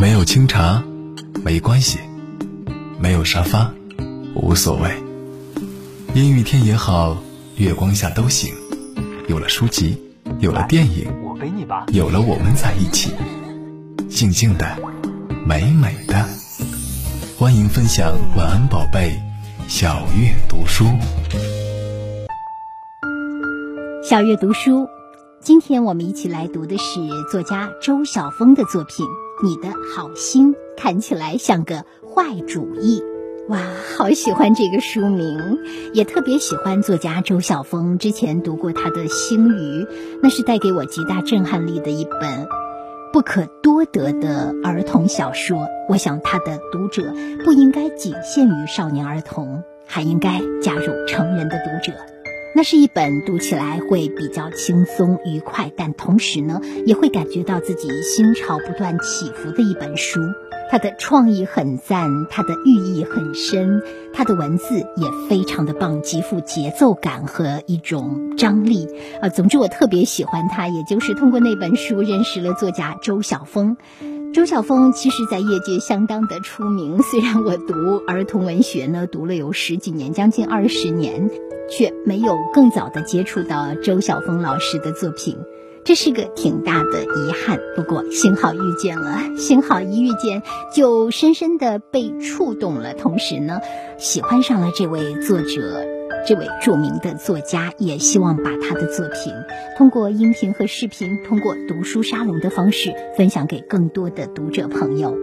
没有清茶，没关系；没有沙发，无所谓。阴雨天也好，月光下都行。有了书籍，有了电影，我背你吧。有了我们在一起，静静的，美美的。欢迎分享晚安宝贝，小月读书。小月读书，今天我们一起来读的是作家周晓峰的作品。你的好心看起来像个坏主意，哇，好喜欢这个书名，也特别喜欢作家周晓峰。之前读过他的《星鱼》，那是带给我极大震撼力的一本不可多得的儿童小说。我想他的读者不应该仅限于少年儿童，还应该加入成人的读者。那是一本读起来会比较轻松愉快，但同时呢，也会感觉到自己心潮不断起伏的一本书。它的创意很赞，它的寓意很深，它的文字也非常的棒，极富节奏感和一种张力。啊，总之我特别喜欢它，也就是通过那本书认识了作家周晓峰。周晓峰其实，在业界相当的出名。虽然我读儿童文学呢，读了有十几年，将近二十年，却没有更早的接触到周晓峰老师的作品，这是个挺大的遗憾。不过幸好遇见了，幸好一遇见就深深的被触动了，同时呢，喜欢上了这位作者。这位著名的作家也希望把他的作品通过音频和视频，通过读书沙龙的方式分享给更多的读者朋友，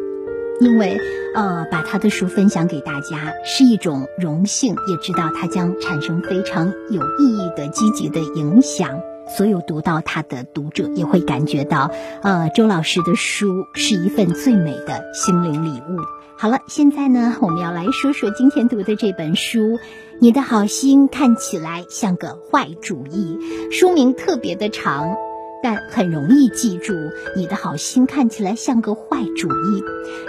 因为，呃，把他的书分享给大家是一种荣幸，也知道他将产生非常有意义的积极的影响。所有读到他的读者也会感觉到，呃，周老师的书是一份最美的心灵礼物。好了，现在呢，我们要来说说今天读的这本书。你的好心看起来像个坏主意，书名特别的长。但很容易记住，你的好心看起来像个坏主意。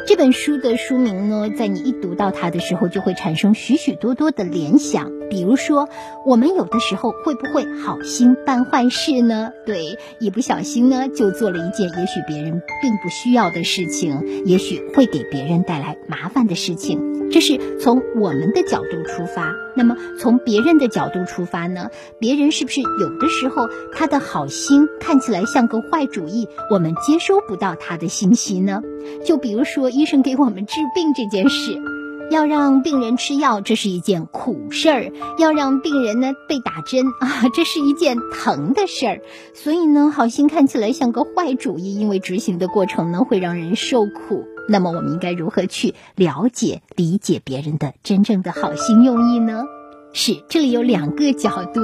这本书的书名呢，在你一读到它的时候，就会产生许许多多的联想。比如说，我们有的时候会不会好心办坏事呢？对，一不小心呢，就做了一件也许别人并不需要的事情，也许会给别人带来麻烦的事情。这是从我们的角度出发，那么从别人的角度出发呢？别人是不是有的时候他的好心看起起来像个坏主意？我们接收不到他的信息呢？就比如说医生给我们治病这件事，要让病人吃药，这是一件苦事儿；要让病人呢被打针啊，这是一件疼的事儿。所以呢，好心看起来像个坏主意，因为执行的过程呢会让人受苦。那么我们应该如何去了解、理解别人的真正的好心用意呢？是，这里有两个角度，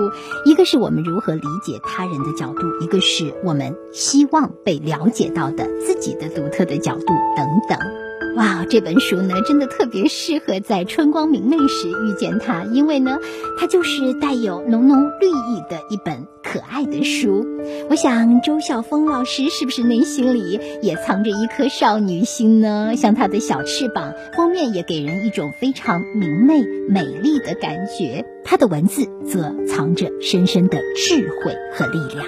一个是我们如何理解他人的角度，一个是我们希望被了解到的自己的独特的角度等等。哇，这本书呢，真的特别适合在春光明媚时遇见它，因为呢，它就是带有浓浓绿意的一本可爱的书。我想周晓峰老师是不是内心里也藏着一颗少女心呢？像他的小翅膀，封面也给人一种非常明媚美丽的感觉。他的文字则藏着深深的智慧和力量。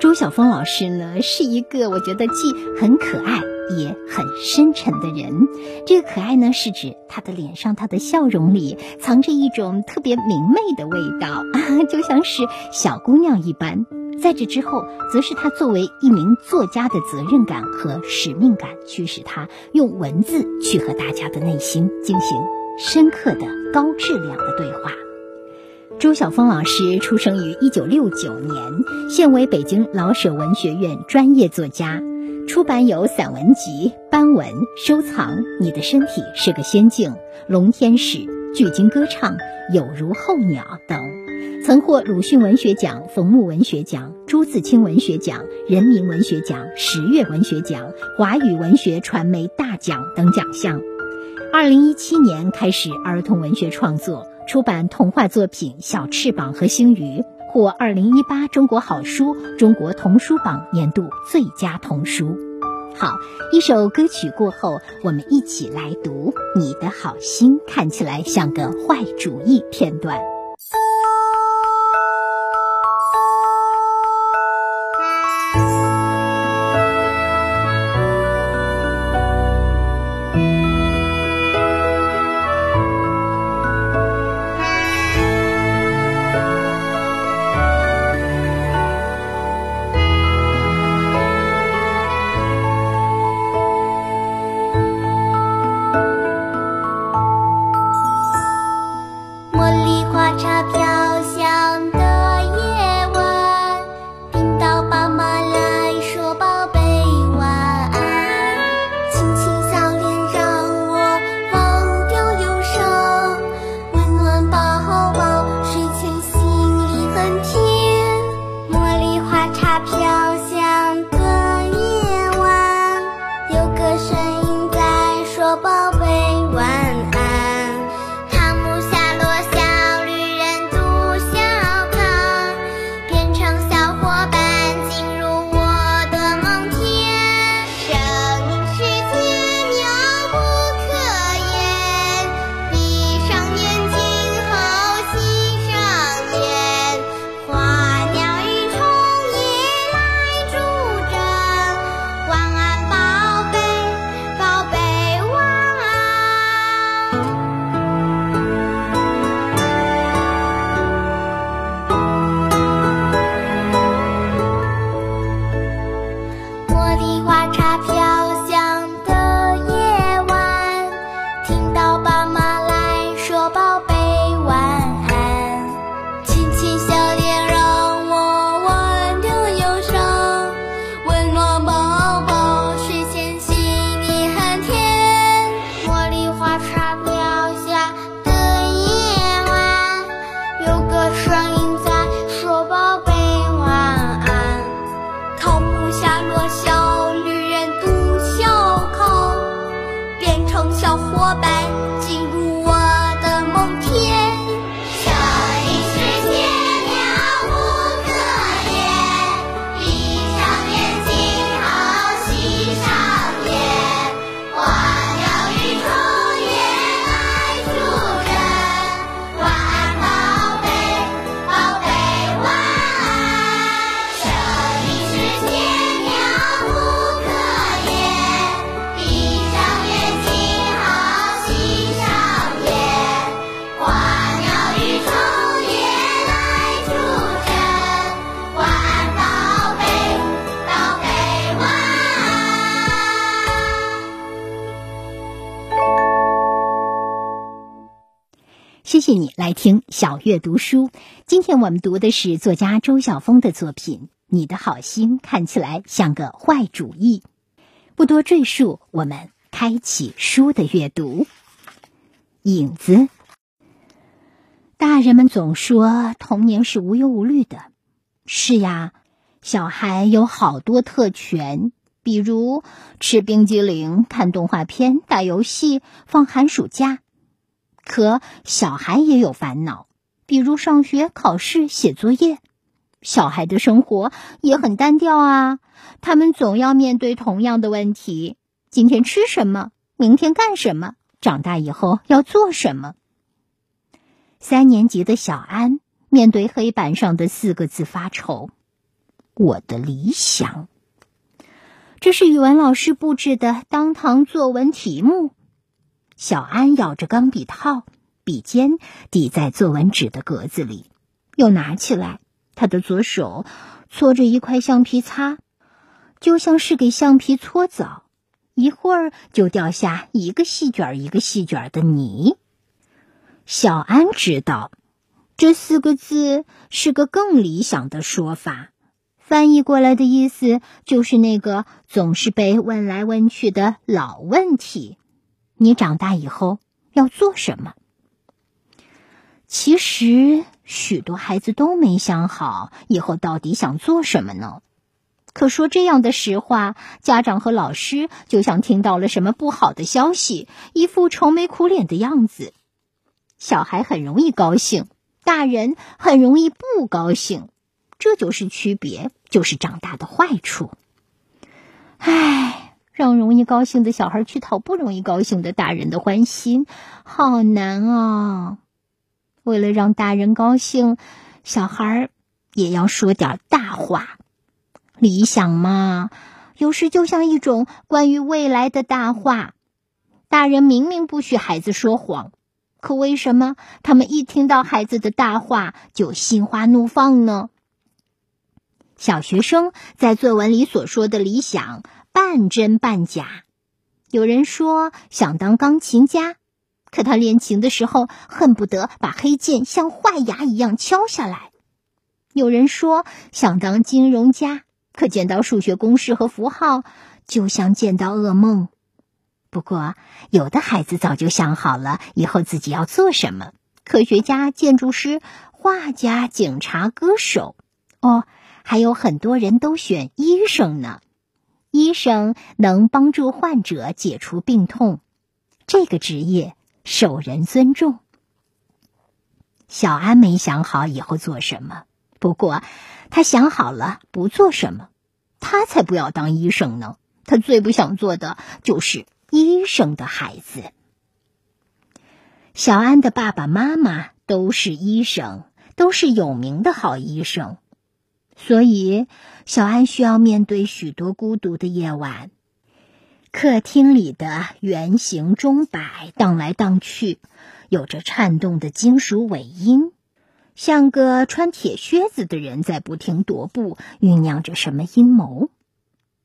周晓峰老师呢，是一个我觉得既很可爱。也很深沉的人，这个可爱呢，是指他的脸上，他的笑容里藏着一种特别明媚的味道啊，就像是小姑娘一般。在这之后，则是他作为一名作家的责任感和使命感，驱使他用文字去和大家的内心进行深刻的、高质量的对话。朱晓峰老师出生于一九六九年，现为北京老舍文学院专业作家。出版有散文集《斑纹》，收藏《你的身体是个仙境》《龙天使》《巨鲸歌唱》《有如候鸟》等，曾获鲁迅文学奖、冯木文学奖、朱自清文学奖、人民文学奖、十月文学奖、华语文学传媒大奖等奖项。二零一七年开始儿童文学创作，出版童话作品《小翅膀》和《星鱼》。获二零一八中国好书、中国童书榜年度最佳童书。好，一首歌曲过后，我们一起来读《你的好心看起来像个坏主意》片段。你来听小月读书。今天我们读的是作家周晓峰的作品《你的好心看起来像个坏主意》。不多赘述，我们开启书的阅读。影子，大人们总说童年是无忧无虑的。是呀，小孩有好多特权，比如吃冰激凌、看动画片、打游戏、放寒暑假。可小孩也有烦恼，比如上学、考试、写作业。小孩的生活也很单调啊，他们总要面对同样的问题：今天吃什么？明天干什么？长大以后要做什么？三年级的小安面对黑板上的四个字发愁：“我的理想。”这是语文老师布置的当堂作文题目。小安咬着钢笔套，笔尖抵在作文纸的格子里，又拿起来。他的左手搓着一块橡皮擦，就像是给橡皮搓澡，一会儿就掉下一个细卷一个细卷的泥。小安知道，这四个字是个更理想的说法，翻译过来的意思就是那个总是被问来问去的老问题。你长大以后要做什么？其实许多孩子都没想好以后到底想做什么呢。可说这样的实话，家长和老师就像听到了什么不好的消息，一副愁眉苦脸的样子。小孩很容易高兴，大人很容易不高兴，这就是区别，就是长大的坏处。唉。让容易高兴的小孩去讨不容易高兴的大人的欢心，好难啊！为了让大人高兴，小孩也要说点大话。理想嘛，有时就像一种关于未来的大话。大人明明不许孩子说谎，可为什么他们一听到孩子的大话就心花怒放呢？小学生在作文里所说的理想。半真半假。有人说想当钢琴家，可他练琴的时候恨不得把黑键像坏牙一样敲下来。有人说想当金融家，可见到数学公式和符号就像见到噩梦。不过，有的孩子早就想好了以后自己要做什么：科学家、建筑师、画家、警察、歌手。哦，还有很多人都选医生呢。医生能帮助患者解除病痛，这个职业受人尊重。小安没想好以后做什么，不过他想好了不做什么。他才不要当医生呢！他最不想做的就是医生的孩子。小安的爸爸妈妈都是医生，都是有名的好医生。所以，小安需要面对许多孤独的夜晚。客厅里的圆形钟摆荡来荡去，有着颤动的金属尾音，像个穿铁靴子的人在不停踱步，酝酿着什么阴谋。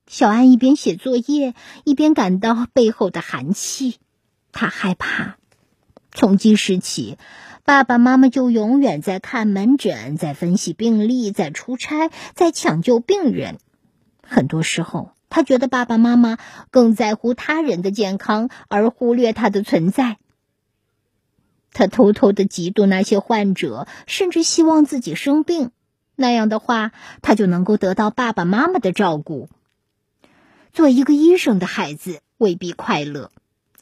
小安一边写作业，一边感到背后的寒气。他害怕，从今时起。爸爸妈妈就永远在看门诊，在分析病历，在出差，在抢救病人。很多时候，他觉得爸爸妈妈更在乎他人的健康，而忽略他的存在。他偷偷的嫉妒那些患者，甚至希望自己生病，那样的话，他就能够得到爸爸妈妈的照顾。做一个医生的孩子未必快乐，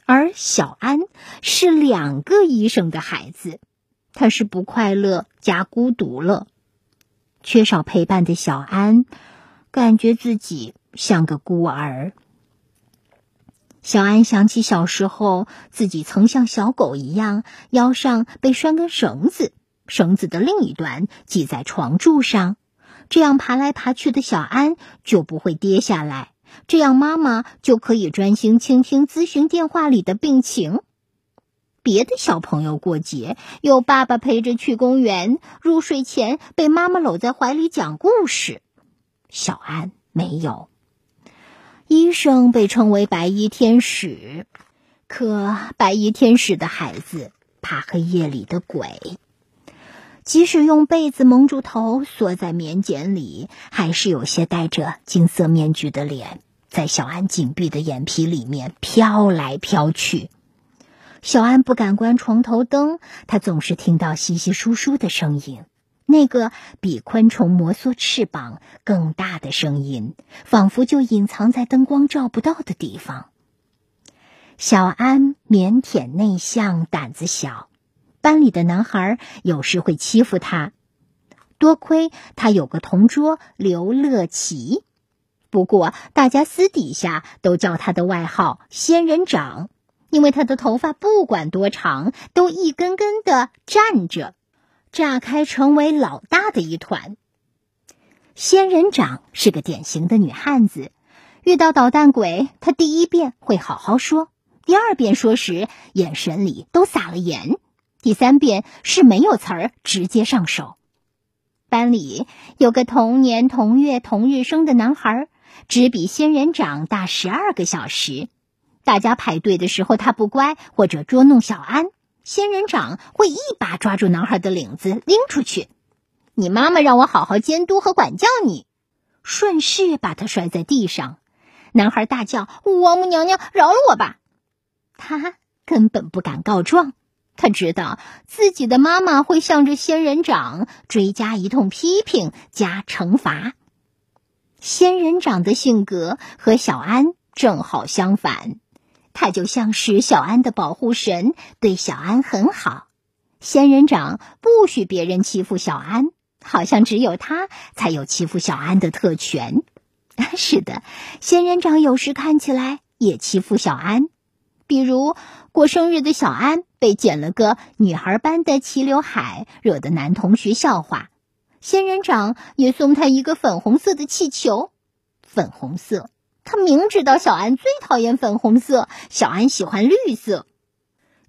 而小安是两个医生的孩子，他是不快乐加孤独了。缺少陪伴的小安，感觉自己像个孤儿。小安想起小时候，自己曾像小狗一样，腰上被拴根绳子，绳子的另一端系在床柱上，这样爬来爬去的小安就不会跌下来，这样妈妈就可以专心倾听咨询电话里的病情。别的小朋友过节有爸爸陪着去公园，入睡前被妈妈搂在怀里讲故事，小安没有。医生被称为白衣天使，可白衣天使的孩子怕黑夜里的鬼，即使用被子蒙住头，缩在棉茧里，还是有些戴着金色面具的脸在小安紧闭的眼皮里面飘来飘去。小安不敢关床头灯，他总是听到稀稀疏疏的声音。那个比昆虫摩挲翅膀更大的声音，仿佛就隐藏在灯光照不到的地方。小安腼腆内向，胆子小，班里的男孩有时会欺负他。多亏他有个同桌刘乐奇，不过大家私底下都叫他的外号“仙人掌”，因为他的头发不管多长，都一根根的站着。炸开成为老大的一团。仙人掌是个典型的女汉子，遇到捣蛋鬼，她第一遍会好好说，第二遍说时眼神里都撒了盐，第三遍是没有词儿直接上手。班里有个同年同月同日生的男孩，只比仙人掌大十二个小时。大家排队的时候，他不乖或者捉弄小安。仙人掌会一把抓住男孩的领子拎出去，你妈妈让我好好监督和管教你，顺势把他摔在地上。男孩大叫：“王母娘娘，饶了我吧！”他根本不敢告状，他知道自己的妈妈会向着仙人掌追加一通批评加惩罚。仙人掌的性格和小安正好相反。他就像是小安的保护神，对小安很好。仙人掌不许别人欺负小安，好像只有他才有欺负小安的特权。是的，仙人掌有时看起来也欺负小安，比如过生日的小安被剪了个女孩般的齐刘海，惹得男同学笑话。仙人掌也送他一个粉红色的气球，粉红色。他明知道小安最讨厌粉红色，小安喜欢绿色，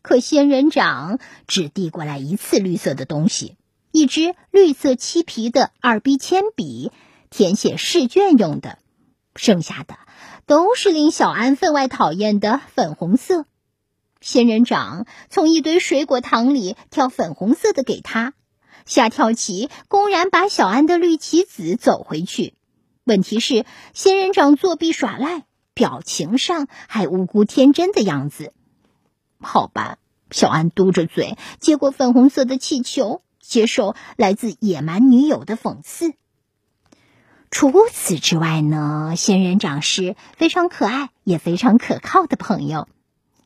可仙人掌只递过来一次绿色的东西，一支绿色漆皮的二 B 铅笔，填写试卷用的，剩下的都是令小安分外讨厌的粉红色。仙人掌从一堆水果糖里挑粉红色的给他，下跳棋公然把小安的绿棋子走回去。问题是，仙人掌作弊耍赖，表情上还无辜天真的样子。好吧，小安嘟着嘴接过粉红色的气球，接受来自野蛮女友的讽刺。除此之外呢，仙人掌是非常可爱也非常可靠的朋友。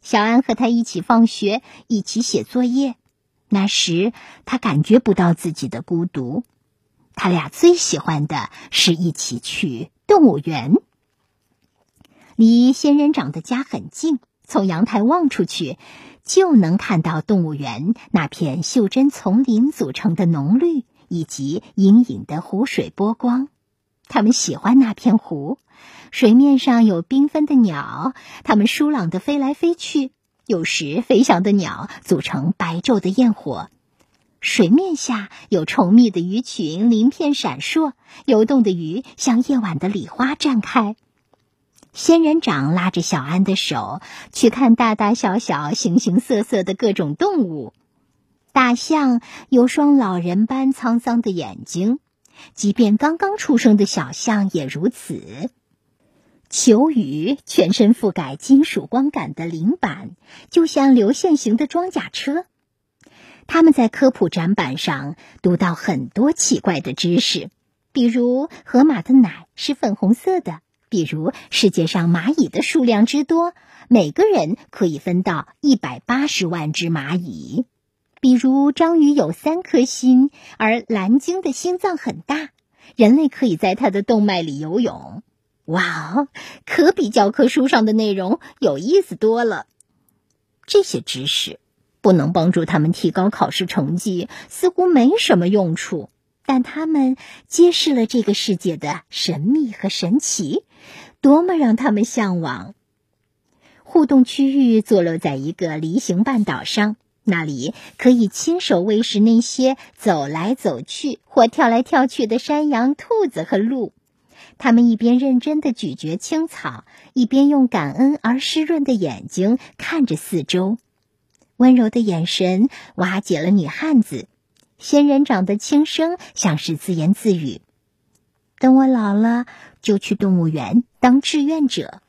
小安和他一起放学，一起写作业，那时他感觉不到自己的孤独。他俩最喜欢的是一起去动物园，离仙人掌的家很近，从阳台望出去，就能看到动物园那片袖珍丛林组成的浓绿，以及隐隐的湖水波光。他们喜欢那片湖，水面上有缤纷的鸟，它们舒朗的飞来飞去，有时飞翔的鸟组成白昼的焰火。水面下有稠密的鱼群，鳞片闪烁，游动的鱼像夜晚的礼花绽开。仙人掌拉着小安的手去看大大小小、形形色色的各种动物。大象有双老人般沧桑的眼睛，即便刚刚出生的小象也如此。球鱼全身覆盖金属光感的鳞板，就像流线型的装甲车。他们在科普展板上读到很多奇怪的知识，比如河马的奶是粉红色的，比如世界上蚂蚁的数量之多，每个人可以分到一百八十万只蚂蚁；比如章鱼有三颗心，而蓝鲸的心脏很大，人类可以在它的动脉里游泳。哇哦，可比教科书上的内容有意思多了。这些知识不能帮助他们提高考试成绩，似乎没什么用处。但他们揭示了这个世界的神秘和神奇，多么让他们向往！互动区域坐落在一个梨形半岛上，那里可以亲手喂食那些走来走去或跳来跳去的山羊、兔子和鹿。他们一边认真的咀嚼青草，一边用感恩而湿润的眼睛看着四周。温柔的眼神瓦解了女汉子。仙人掌的轻声像是自言自语：“等我老了，就去动物园当志愿者。”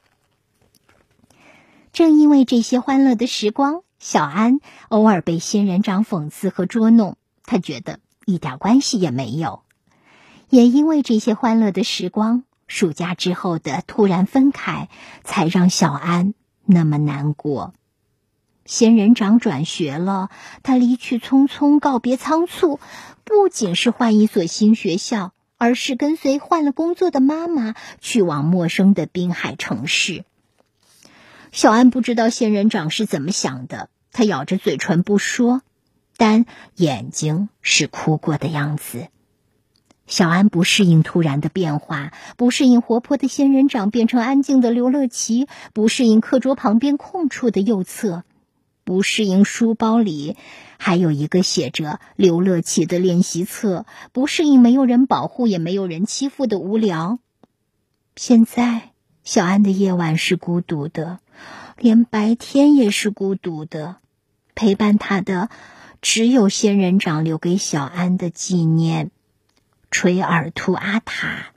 正因为这些欢乐的时光，小安偶尔被仙人掌讽刺和捉弄，他觉得一点关系也没有。也因为这些欢乐的时光，暑假之后的突然分开，才让小安那么难过。仙人掌转学了，他离去匆匆，告别仓促，不仅是换一所新学校，而是跟随换了工作的妈妈去往陌生的滨海城市。小安不知道仙人掌是怎么想的，他咬着嘴唇不说，但眼睛是哭过的样子。小安不适应突然的变化，不适应活泼的仙人掌变成安静的刘乐琪，不适应课桌旁边空出的右侧。不适应书包里还有一个写着刘乐琪的练习册，不适应没有人保护也没有人欺负的无聊。现在小安的夜晚是孤独的，连白天也是孤独的。陪伴他的只有仙人掌留给小安的纪念——垂耳兔阿塔。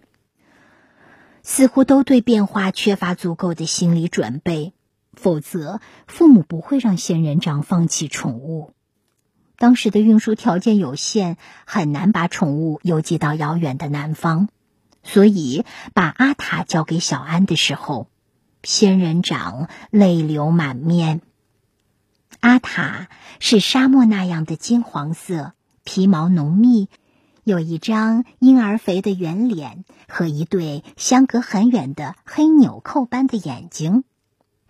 似乎都对变化缺乏足够的心理准备。否则，父母不会让仙人掌放弃宠物。当时的运输条件有限，很难把宠物邮寄到遥远的南方，所以把阿塔交给小安的时候，仙人掌泪流满面。阿塔是沙漠那样的金黄色，皮毛浓密，有一张婴儿肥的圆脸和一对相隔很远的黑纽扣般的眼睛。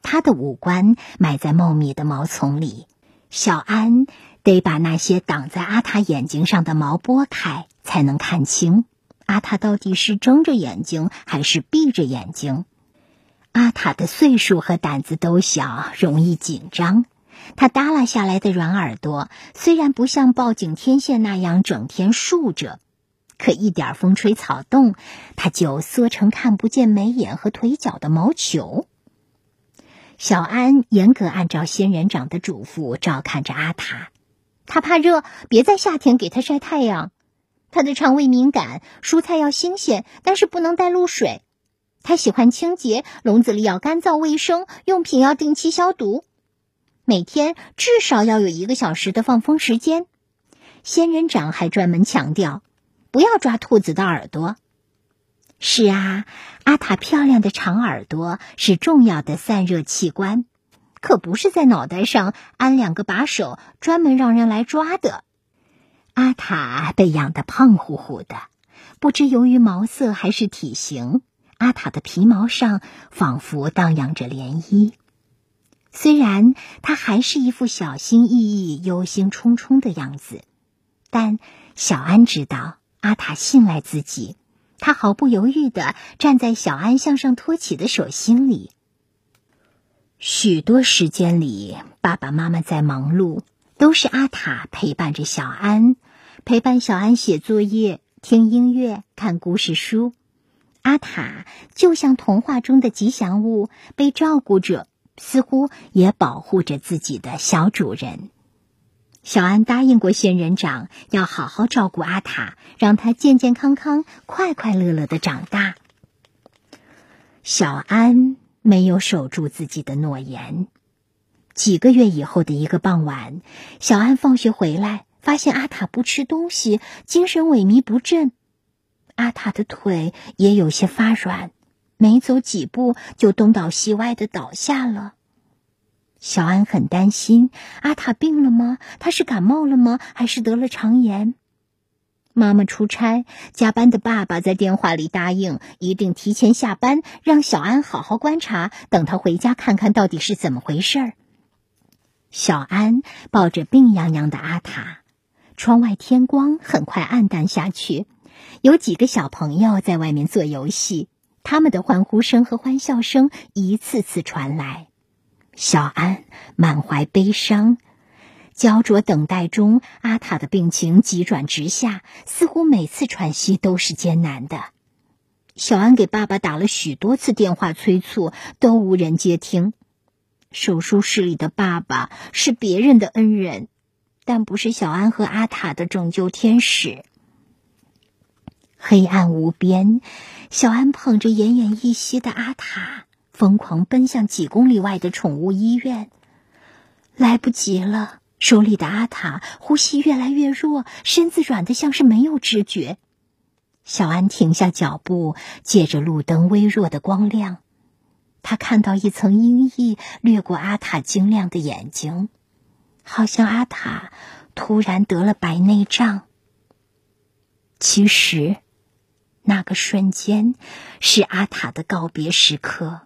他的五官埋在茂密的毛丛里，小安得把那些挡在阿塔眼睛上的毛拨开，才能看清阿塔到底是睁着眼睛还是闭着眼睛。阿塔的岁数和胆子都小，容易紧张。他耷拉下来的软耳朵虽然不像报警天线那样整天竖着，可一点风吹草动，它就缩成看不见眉眼和腿脚的毛球。小安严格按照仙人掌的嘱咐照看着阿塔，他怕热，别在夏天给他晒太阳。他的肠胃敏感，蔬菜要新鲜，但是不能带露水。他喜欢清洁，笼子里要干燥卫生，用品要定期消毒。每天至少要有一个小时的放风时间。仙人掌还专门强调，不要抓兔子的耳朵。是啊，阿塔漂亮的长耳朵是重要的散热器官，可不是在脑袋上安两个把手，专门让人来抓的。阿塔被养得胖乎乎的，不知由于毛色还是体型，阿塔的皮毛上仿佛荡漾着涟漪。虽然他还是一副小心翼翼、忧心忡忡的样子，但小安知道阿塔信赖自己。他毫不犹豫的站在小安向上托起的手心里。许多时间里，爸爸妈妈在忙碌，都是阿塔陪伴着小安，陪伴小安写作业、听音乐、看故事书。阿塔就像童话中的吉祥物，被照顾着，似乎也保护着自己的小主人。小安答应过仙人掌，要好好照顾阿塔，让他健健康康、快快乐乐的长大。小安没有守住自己的诺言。几个月以后的一个傍晚，小安放学回来，发现阿塔不吃东西，精神萎靡不振。阿塔的腿也有些发软，没走几步就东倒西歪的倒下了。小安很担心，阿塔病了吗？他是感冒了吗？还是得了肠炎？妈妈出差，加班的爸爸在电话里答应，一定提前下班，让小安好好观察，等他回家看看到底是怎么回事儿。小安抱着病殃殃的阿塔，窗外天光很快暗淡下去，有几个小朋友在外面做游戏，他们的欢呼声和欢笑声一次次传来。小安满怀悲伤。焦灼等待中，阿塔的病情急转直下，似乎每次喘息都是艰难的。小安给爸爸打了许多次电话催促，都无人接听。手术室里的爸爸是别人的恩人，但不是小安和阿塔的拯救天使。黑暗无边，小安捧着奄奄一息的阿塔，疯狂奔向几公里外的宠物医院。来不及了。手里的阿塔呼吸越来越弱，身子软得像是没有知觉。小安停下脚步，借着路灯微弱的光亮，他看到一层阴翳掠过阿塔晶亮的眼睛，好像阿塔突然得了白内障。其实，那个瞬间是阿塔的告别时刻。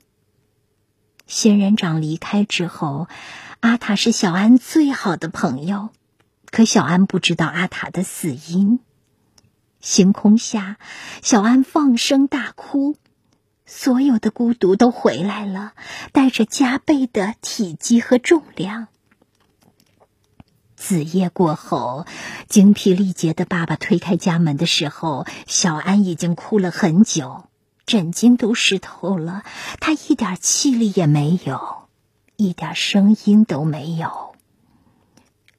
仙人掌离开之后。阿塔是小安最好的朋友，可小安不知道阿塔的死因。星空下，小安放声大哭，所有的孤独都回来了，带着加倍的体积和重量。子夜过后，精疲力竭的爸爸推开家门的时候，小安已经哭了很久，枕巾都湿透了，他一点气力也没有。一点声音都没有。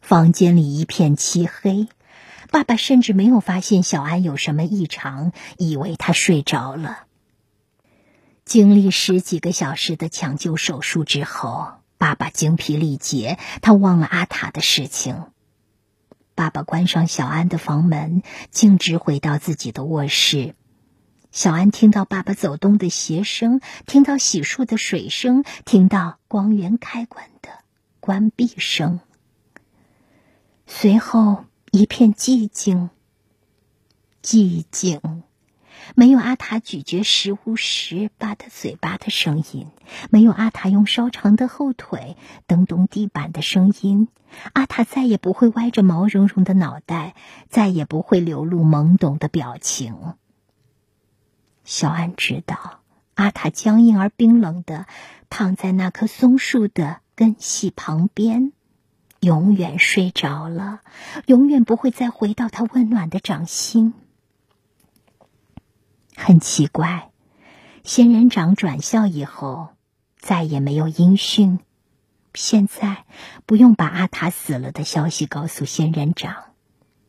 房间里一片漆黑，爸爸甚至没有发现小安有什么异常，以为他睡着了。经历十几个小时的抢救手术之后，爸爸精疲力竭，他忘了阿塔的事情。爸爸关上小安的房门，径直回到自己的卧室。小安听到爸爸走动的鞋声，听到洗漱的水声，听到光源开关的关闭声。随后一片寂静，寂静，没有阿塔咀嚼食物时吧嗒嘴巴的声音，没有阿塔用稍长的后腿蹬动地板的声音。阿塔再也不会歪着毛茸茸的脑袋，再也不会流露懵懂的表情。小安知道，阿塔僵硬而冰冷的躺在那棵松树的根系旁边，永远睡着了，永远不会再回到他温暖的掌心。很奇怪，仙人掌转校以后再也没有音讯。现在不用把阿塔死了的消息告诉仙人掌。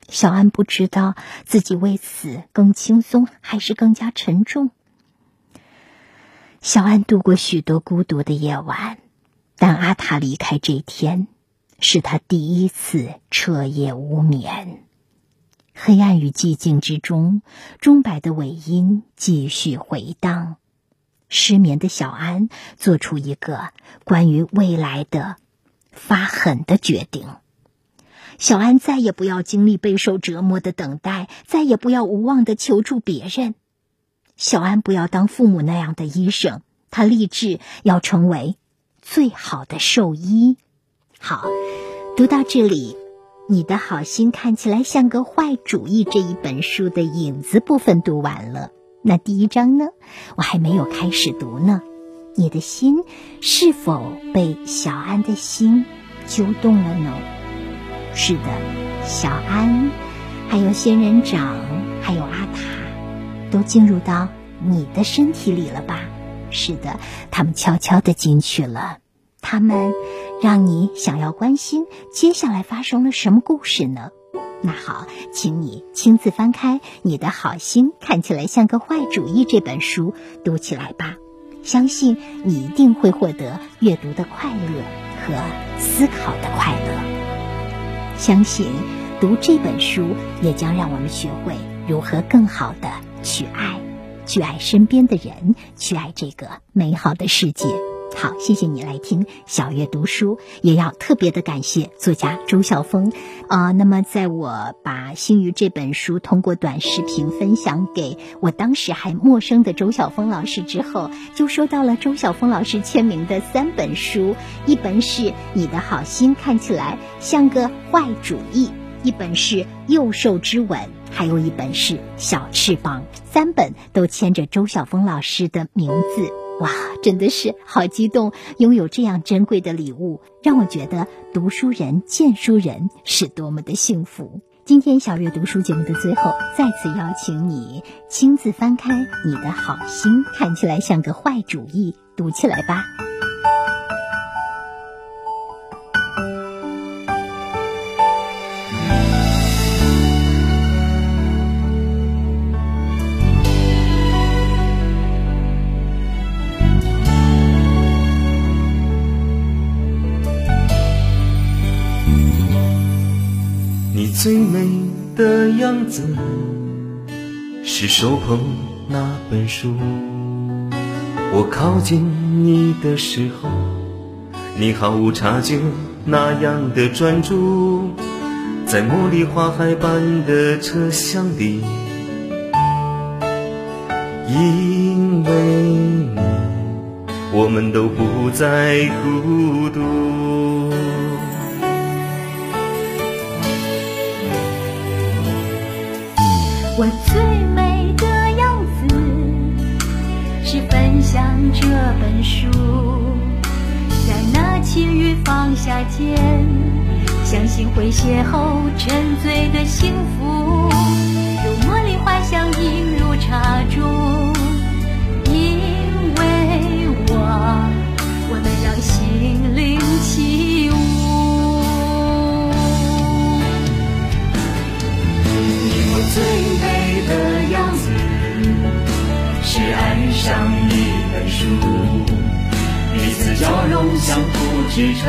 小安不知道自己为此更轻松还是更加沉重。小安度过许多孤独的夜晚，但阿塔离开这天，是他第一次彻夜无眠。黑暗与寂静之中，钟摆的尾音继续回荡。失眠的小安做出一个关于未来的发狠的决定。小安再也不要经历备受折磨的等待，再也不要无望的求助别人。小安不要当父母那样的医生，他立志要成为最好的兽医。好，读到这里，你的好心看起来像个坏主意。这一本书的影子部分读完了，那第一章呢？我还没有开始读呢。你的心是否被小安的心揪动了呢？是的，小安，还有仙人掌，还有阿塔，都进入到你的身体里了吧？是的，他们悄悄的进去了。他们让你想要关心接下来发生了什么故事呢？那好，请你亲自翻开《你的好心看起来像个坏主意》这本书，读起来吧。相信你一定会获得阅读的快乐和思考的快乐。相信读这本书，也将让我们学会如何更好的去爱、去爱身边的人，去爱这个美好的世界。好，谢谢你来听小月读书，也要特别的感谢作家周晓峰。啊、那么在我把《星鱼》这本书通过短视频分享给我当时还陌生的周晓峰老师之后，就收到了周晓峰老师签名的三本书，一本是《你的好心看起来像个坏主意》，一本是《幼兽之吻》。还有一本是《小翅膀》，三本都签着周晓峰老师的名字。哇，真的是好激动！拥有这样珍贵的礼物，让我觉得读书人、见书人是多么的幸福。今天小月读书节目的最后，再次邀请你亲自翻开你的好心，看起来像个坏主意，读起来吧。最美的样子，是手捧那本书。我靠近你的时候，你毫无察觉那样的专注，在茉莉花海般的车厢里，因为你，我们都不再孤独。我最美的样子是分享这本书，在那轻雨放下间，相信会邂逅沉醉的幸福，如茉莉花香映入茶中，因为我，我们让心灵起舞。我最的样子，是爱上一本书，彼此交融，相互支撑，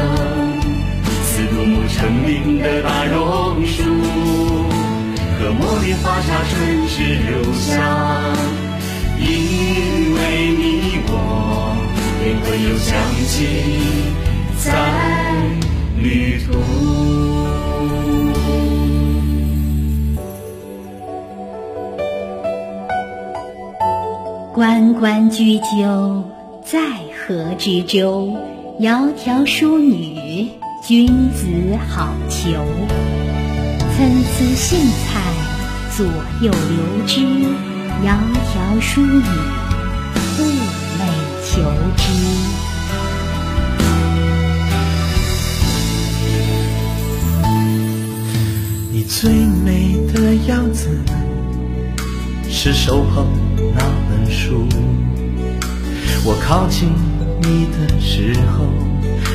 似独木成林的大榕树，和茉莉花茶唇齿留香，因为你我灵魂有香气在旅途。关关雎鸠，在河之洲。窈窕淑女，君子好逑。参差荇菜，左右流之。窈窕淑女，寤寐求之。你最美的样子，是手捧那书。我靠近你的时候，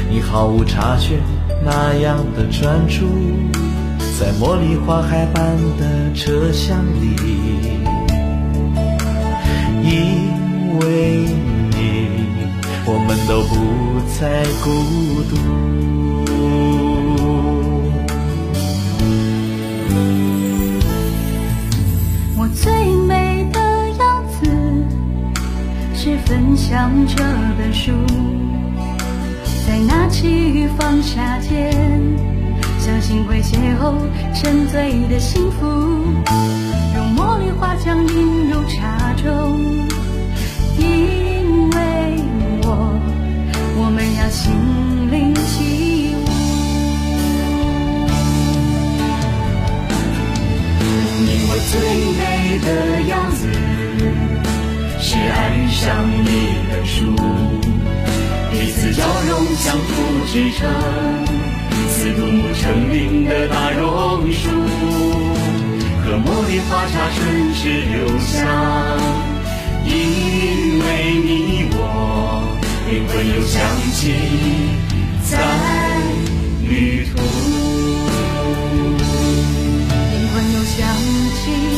你毫无察觉那样的专注，在茉莉花海般的车厢里，因为你，我们都不再孤独。分享这本书，在那起雨放下间，相信会邂逅沉醉的幸福，用茉莉花香映入茶中，因为我，我们要心灵起舞。你我最美的样子，是爱上你本书，彼此交融相互支撑，四度成林的大榕树，和茉莉花茶唇齿留香，因为你我灵魂又相起，在旅途，灵魂又相起。